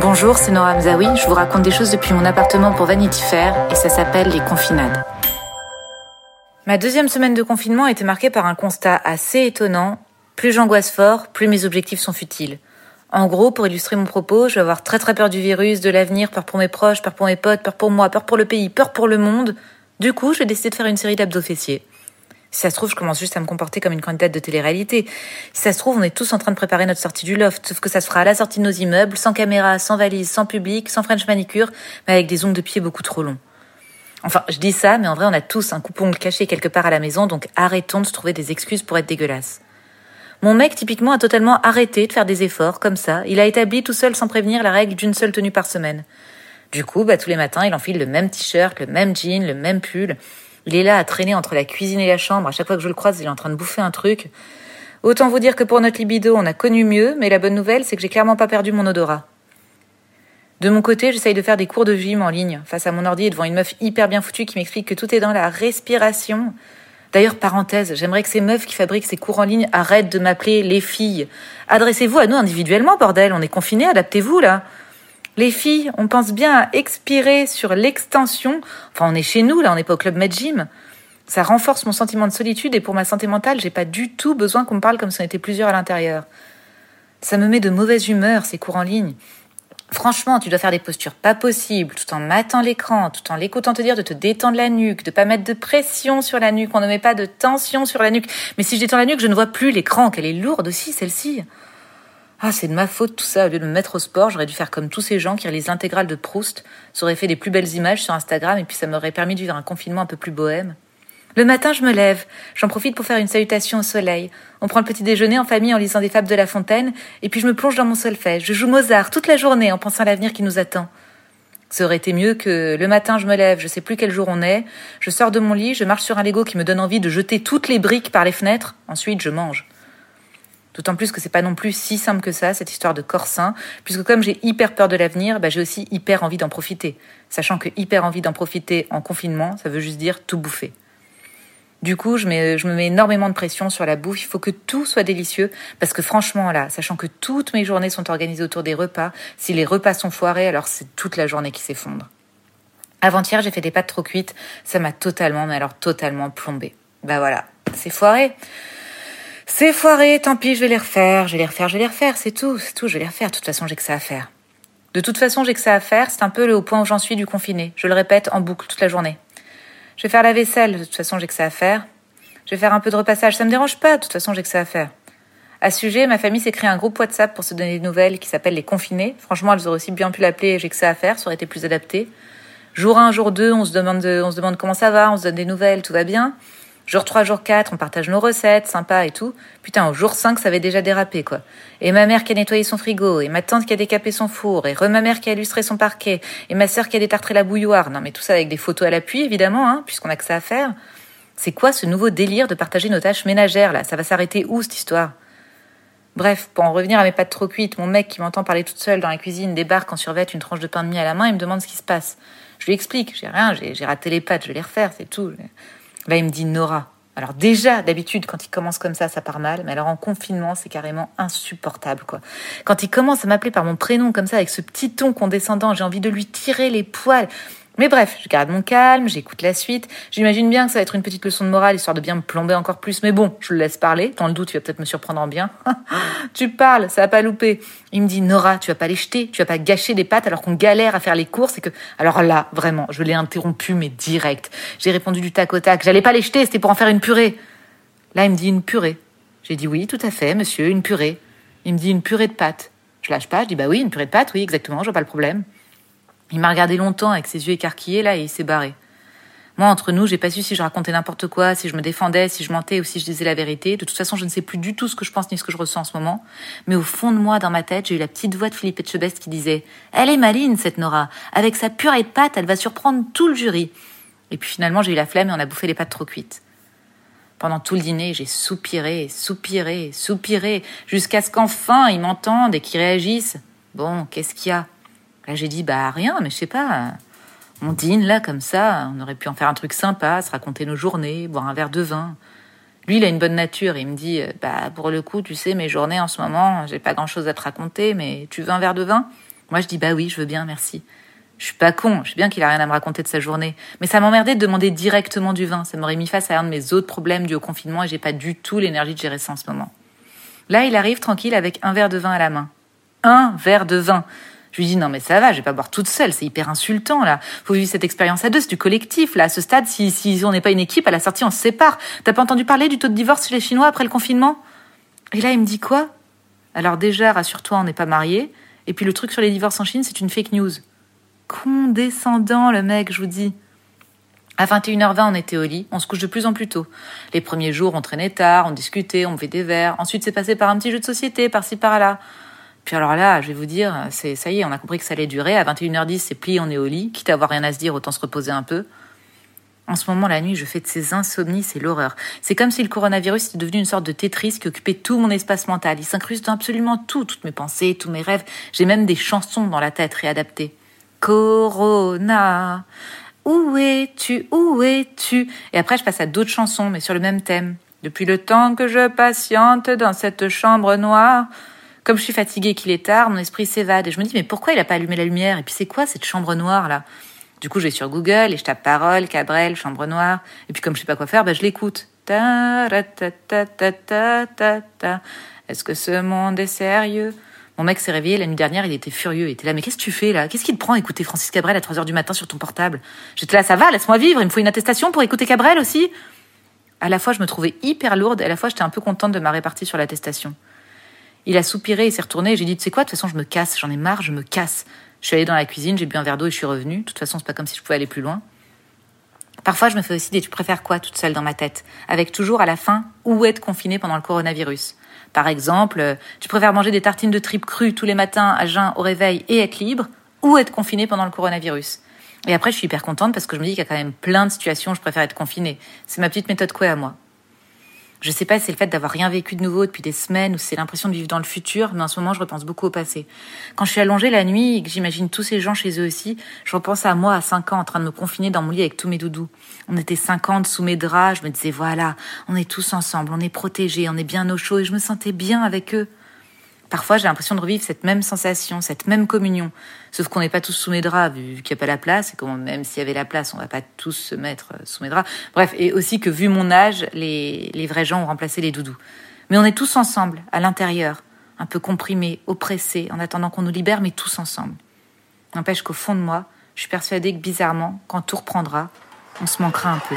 Bonjour, c'est Nora Mzaoui. Je vous raconte des choses depuis mon appartement pour Vanity Fair et ça s'appelle les confinades. Ma deuxième semaine de confinement a été marquée par un constat assez étonnant. Plus j'angoisse fort, plus mes objectifs sont futiles. En gros, pour illustrer mon propos, je vais avoir très très peur du virus, de l'avenir, peur pour mes proches, peur pour mes potes, peur pour moi, peur pour le pays, peur pour le monde. Du coup, je vais décider de faire une série d'abdos fessiers. Si ça se trouve, je commence juste à me comporter comme une candidate de télé-réalité. Si ça se trouve, on est tous en train de préparer notre sortie du loft, sauf que ça se fera à la sortie de nos immeubles, sans caméra, sans valise, sans public, sans French manicure, mais avec des ongles de pied beaucoup trop longs. Enfin, je dis ça, mais en vrai, on a tous un coupe-ongle caché quelque part à la maison, donc arrêtons de se trouver des excuses pour être dégueulasses. Mon mec, typiquement, a totalement arrêté de faire des efforts, comme ça. Il a établi tout seul sans prévenir la règle d'une seule tenue par semaine. Du coup, bah, tous les matins, il enfile le même t-shirt, le même jean, le même pull. Il est là à traîner entre la cuisine et la chambre. À chaque fois que je le croise, il est en train de bouffer un truc. Autant vous dire que pour notre libido, on a connu mieux, mais la bonne nouvelle, c'est que j'ai clairement pas perdu mon odorat. De mon côté, j'essaye de faire des cours de gym en ligne, face à mon ordi et devant une meuf hyper bien foutue qui m'explique que tout est dans la respiration. D'ailleurs, parenthèse, j'aimerais que ces meufs qui fabriquent ces cours en ligne arrêtent de m'appeler les filles. Adressez-vous à nous individuellement, bordel, on est confinés, adaptez-vous là. Les filles, on pense bien à expirer sur l'extension. Enfin, on est chez nous, là, on n'est pas au club Med Gym. Ça renforce mon sentiment de solitude et pour ma santé mentale, j'ai pas du tout besoin qu'on me parle comme si on était plusieurs à l'intérieur. Ça me met de mauvaise humeur, ces cours en ligne. Franchement, tu dois faire des postures pas possibles, tout en matant l'écran, tout en l'écoutant te dire de te détendre la nuque, de pas mettre de pression sur la nuque, on ne met pas de tension sur la nuque. Mais si je détends la nuque, je ne vois plus l'écran, qu'elle est lourde aussi, celle-ci. Ah, c'est de ma faute tout ça. Au lieu de me mettre au sport, j'aurais dû faire comme tous ces gens qui relisent l'intégrale de Proust. Ça aurait fait des plus belles images sur Instagram et puis ça m'aurait permis de vivre un confinement un peu plus bohème. Le matin, je me lève. J'en profite pour faire une salutation au soleil. On prend le petit déjeuner en famille en lisant des fables de La Fontaine, et puis je me plonge dans mon solfège. Je joue Mozart toute la journée en pensant à l'avenir qui nous attend. Ça aurait été mieux que le matin, je me lève, je sais plus quel jour on est, je sors de mon lit, je marche sur un Lego qui me donne envie de jeter toutes les briques par les fenêtres, ensuite je mange. D'autant plus que c'est pas non plus si simple que ça, cette histoire de corps sain, puisque comme j'ai hyper peur de l'avenir, bah j'ai aussi hyper envie d'en profiter. Sachant que hyper envie d'en profiter en confinement, ça veut juste dire tout bouffer. Du coup, je, je me mets énormément de pression sur la bouffe. Il faut que tout soit délicieux. Parce que franchement, là, sachant que toutes mes journées sont organisées autour des repas, si les repas sont foirés, alors c'est toute la journée qui s'effondre. Avant-hier, j'ai fait des pâtes trop cuites. Ça m'a totalement, mais alors totalement plombé. Bah voilà, c'est foiré. C'est foiré, tant pis, je vais les refaire, je vais les refaire, je vais les refaire, c'est tout, c'est tout, je vais les refaire. De toute façon, j'ai que ça à faire. De toute façon, j'ai que ça à faire, c'est un peu le point où j'en suis du confiné. Je le répète en boucle toute la journée. Je vais faire la vaisselle, de toute façon j'ai que ça à faire. Je vais faire un peu de repassage, ça me dérange pas, de toute façon j'ai que ça à faire. À ce sujet, ma famille s'est créé un groupe WhatsApp pour se donner des nouvelles qui s'appelle les confinés. Franchement, elles auraient aussi bien pu l'appeler j'ai que ça à faire, ça aurait été plus adapté. Jour 1, jour 2, on se demande, on se demande comment ça va, on se donne des nouvelles, tout va bien. Jour 3, jour 4, on partage nos recettes, sympa et tout. Putain, au jour 5, ça avait déjà dérapé, quoi. Et ma mère qui a nettoyé son frigo, et ma tante qui a décapé son four, et ma mère qui a illustré son parquet, et ma sœur qui a détartré la bouilloire. Non, mais tout ça avec des photos à l'appui, évidemment, hein, puisqu'on a que ça à faire. C'est quoi ce nouveau délire de partager nos tâches ménagères, là? Ça va s'arrêter où, cette histoire? Bref, pour en revenir à mes pâtes trop cuites, mon mec qui m'entend parler toute seule dans la cuisine débarque en survêt une tranche de pain de mie à la main et me demande ce qui se passe. Je lui explique, j'ai rien, j'ai raté les pâtes, je vais les refaire, c'est tout. Là, il me dit Nora. Alors déjà, d'habitude, quand il commence comme ça, ça part mal. Mais alors en confinement, c'est carrément insupportable, quoi. Quand il commence à m'appeler par mon prénom comme ça, avec ce petit ton condescendant, j'ai envie de lui tirer les poils. Mais bref, je garde mon calme, j'écoute la suite. J'imagine bien que ça va être une petite leçon de morale, histoire de bien me plomber encore plus. Mais bon, je le laisse parler. Dans le doute, il va peut-être me surprendre en bien. tu parles, ça va pas louper. Il me dit, Nora, tu vas pas les jeter, tu vas pas gâcher des pâtes alors qu'on galère à faire les courses et que... Alors là, vraiment, je l'ai interrompu, mais direct. J'ai répondu du tac au tac. J'allais pas les jeter, c'était pour en faire une purée. Là, il me dit une purée. J'ai dit oui, tout à fait, monsieur, une purée. Il me dit une purée de pâtes. Je lâche pas, je dis bah oui, une purée de pâtes, oui, exactement, je vois pas le problème. Il m'a regardé longtemps avec ses yeux écarquillés là et il s'est barré. Moi, entre nous, j'ai pas su si je racontais n'importe quoi, si je me défendais, si je mentais ou si je disais la vérité. De toute façon, je ne sais plus du tout ce que je pense ni ce que je ressens en ce moment. Mais au fond de moi, dans ma tête, j'ai eu la petite voix de Philippe Etchebest qui disait Elle est maline, cette Nora. Avec sa purée de pâtes, elle va surprendre tout le jury. Et puis finalement, j'ai eu la flemme et on a bouffé les pâtes trop cuites. Pendant tout le dîner, j'ai soupiré, soupiré, soupiré, jusqu'à ce qu'enfin ils m'entendent et qu'ils réagissent. Bon, qu'est-ce qu'il y a? Là, j'ai dit Bah rien, mais je sais pas. On dîne là comme ça, on aurait pu en faire un truc sympa, se raconter nos journées, boire un verre de vin. Lui, il a une bonne nature, il me dit euh, bah pour le coup, tu sais, mes journées en ce moment, j'ai pas grand-chose à te raconter, mais tu veux un verre de vin? Moi, je dis bah oui, je veux bien, merci. Je suis pas con, je sais bien qu'il a rien à me raconter de sa journée, mais ça m'emmerdait de demander directement du vin, ça m'aurait mis face à un de mes autres problèmes dus au confinement et j'ai pas du tout l'énergie de gérer ça en ce moment. Là, il arrive tranquille avec un verre de vin à la main. Un verre de vin. Je lui dis non mais ça va, je vais pas boire toute seule, c'est hyper insultant là. Faut vivre cette expérience à deux, c'est du collectif là. À ce stade, si, si on n'est pas une équipe, à la sortie on se sépare. T'as pas entendu parler du taux de divorce chez les Chinois après le confinement? Et là il me dit quoi? Alors déjà, rassure-toi, on n'est pas mariés. Et puis le truc sur les divorces en Chine, c'est une fake news. Condescendant le mec, je vous dis. À 21h20, on était au lit, on se couche de plus en plus tôt. Les premiers jours, on traînait tard, on discutait, on buvait des verres. Ensuite, c'est passé par un petit jeu de société, par-ci par-là. Puis alors là, je vais vous dire, c'est ça y est, on a compris que ça allait durer. À 21h10, c'est plié, on est au lit. Quitte à avoir rien à se dire, autant se reposer un peu. En ce moment, la nuit, je fais de ces insomnies, c'est l'horreur. C'est comme si le coronavirus était devenu une sorte de Tetris qui occupait tout mon espace mental. Il s'incruste dans absolument tout, toutes mes pensées, tous mes rêves. J'ai même des chansons dans la tête réadaptées. Corona, où es-tu, où es-tu? Et après, je passe à d'autres chansons, mais sur le même thème. Depuis le temps que je patiente dans cette chambre noire, comme je suis fatiguée qu'il est tard, mon esprit s'évade et je me dis mais pourquoi il a pas allumé la lumière? Et puis c'est quoi cette chambre noire là? Du coup, je vais sur Google et je tape parole, Cabrel, chambre noire. Et puis comme je sais pas quoi faire, bah, je l'écoute. Est-ce que ce monde est sérieux? Mon mec s'est réveillé la nuit dernière, il était furieux. Il était là, mais qu'est-ce que tu fais là? Qu'est-ce qui te prend à écouter Francis Cabrel à 3h du matin sur ton portable? J'étais là, ça va, laisse-moi vivre, il me faut une attestation pour écouter Cabrel aussi À la fois, je me trouvais hyper lourde et à la fois, j'étais un peu contente de ma répartie sur l'attestation. Il a soupiré, il s'est retourné, j'ai dit, tu sais quoi, de toute façon, je me casse, j'en ai marre, je me casse. Je suis allée dans la cuisine, j'ai bu un verre d'eau et je suis revenue. De toute façon, c'est pas comme si je pouvais aller plus loin. Parfois, je me fais aussi des tu préfères quoi toute seule dans ma tête, avec toujours à la fin où être confiné pendant le coronavirus? Par exemple, euh, tu préfères manger des tartines de tripes crues tous les matins à jeun au réveil et être libre, ou être confiné pendant le coronavirus? Et après, je suis hyper contente parce que je me dis qu'il y a quand même plein de situations où je préfère être confinée. C'est ma petite méthode quoi à moi. Je sais pas si c'est le fait d'avoir rien vécu de nouveau depuis des semaines ou si c'est l'impression de vivre dans le futur, mais en ce moment, je repense beaucoup au passé. Quand je suis allongée la nuit et que j'imagine tous ces gens chez eux aussi, je repense à moi à 5 ans en train de me confiner dans mon lit avec tous mes doudous. On était 50 sous mes draps, je me disais voilà, on est tous ensemble, on est protégés, on est bien au chaud et je me sentais bien avec eux. Parfois, j'ai l'impression de revivre cette même sensation, cette même communion. Sauf qu'on n'est pas tous sous mes draps, vu qu'il n'y a pas la place, et même s'il y avait la place, on va pas tous se mettre euh, sous mes draps. Bref, et aussi que vu mon âge, les, les vrais gens ont remplacé les doudous. Mais on est tous ensemble, à l'intérieur, un peu comprimés, oppressés, en attendant qu'on nous libère, mais tous ensemble. N'empêche qu'au fond de moi, je suis persuadée que bizarrement, quand tout reprendra, on se manquera un peu.